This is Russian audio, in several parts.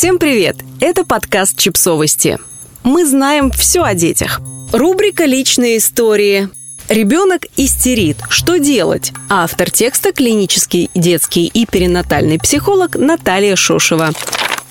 Всем привет! Это подкаст «Чипсовости». Мы знаем все о детях. Рубрика «Личные истории». Ребенок истерит. Что делать? Автор текста – клинический детский и перинатальный психолог Наталья Шошева.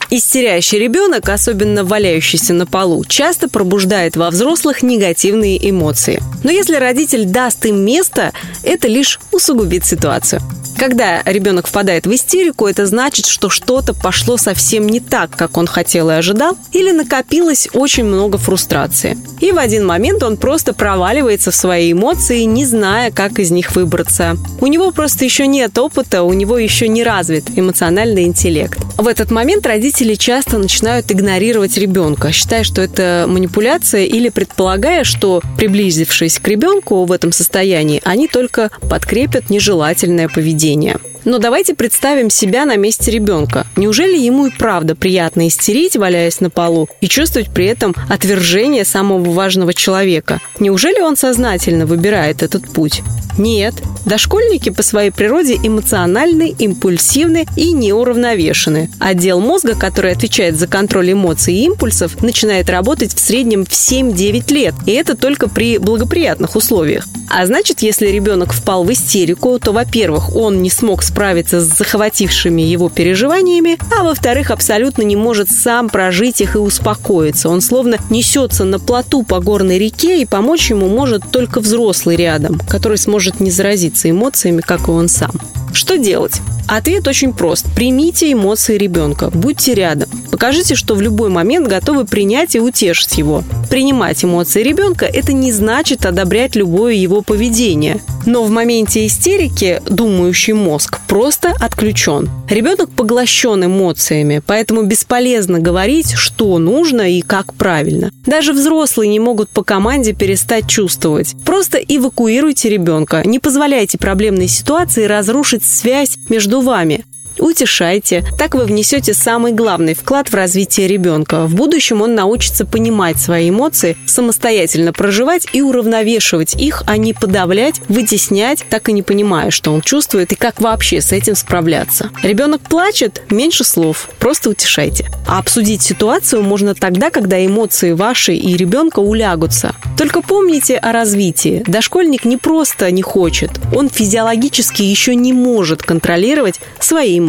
Истерящий ребенок, особенно валяющийся на полу, часто пробуждает во взрослых негативные эмоции. Но если родитель даст им место, это лишь усугубит ситуацию. Когда ребенок впадает в истерику, это значит, что что-то пошло совсем не так, как он хотел и ожидал, или накопилось очень много фрустрации. И в один момент он просто проваливается в свои эмоции, не зная, как из них выбраться. У него просто еще нет опыта, у него еще не развит эмоциональный интеллект. В этот момент родители часто начинают игнорировать ребенка, считая, что это манипуляция или предполагая, что, приблизившись к ребенку в этом состоянии, они только подкрепят нежелательное поведение поведения. Но давайте представим себя на месте ребенка. Неужели ему и правда приятно истерить, валяясь на полу, и чувствовать при этом отвержение самого важного человека? Неужели он сознательно выбирает этот путь? Нет. Дошкольники по своей природе эмоциональны, импульсивны и неуравновешены. Отдел мозга, который отвечает за контроль эмоций и импульсов, начинает работать в среднем в 7-9 лет, и это только при благоприятных условиях. А значит, если ребенок впал в истерику, то, во-первых, он не смог справиться с захватившими его переживаниями, а во-вторых, абсолютно не может сам прожить их и успокоиться. Он словно несется на плоту по горной реке, и помочь ему может только взрослый рядом, который сможет не заразиться эмоциями, как и он сам. Что делать? Ответ очень прост. Примите эмоции ребенка, будьте рядом. Покажите, что в любой момент готовы принять и утешить его. Принимать эмоции ребенка – это не значит одобрять любое его поведение. Но в моменте истерики думающий мозг просто отключен. Ребенок поглощен эмоциями, поэтому бесполезно говорить, что нужно и как правильно. Даже взрослые не могут по команде перестать чувствовать. Просто эвакуируйте ребенка, не позволяйте проблемной ситуации разрушить связь между вами утешайте. Так вы внесете самый главный вклад в развитие ребенка. В будущем он научится понимать свои эмоции, самостоятельно проживать и уравновешивать их, а не подавлять, вытеснять, так и не понимая, что он чувствует и как вообще с этим справляться. Ребенок плачет, меньше слов, просто утешайте. А обсудить ситуацию можно тогда, когда эмоции ваши и ребенка улягутся. Только помните о развитии. Дошкольник не просто не хочет, он физиологически еще не может контролировать свои эмоции.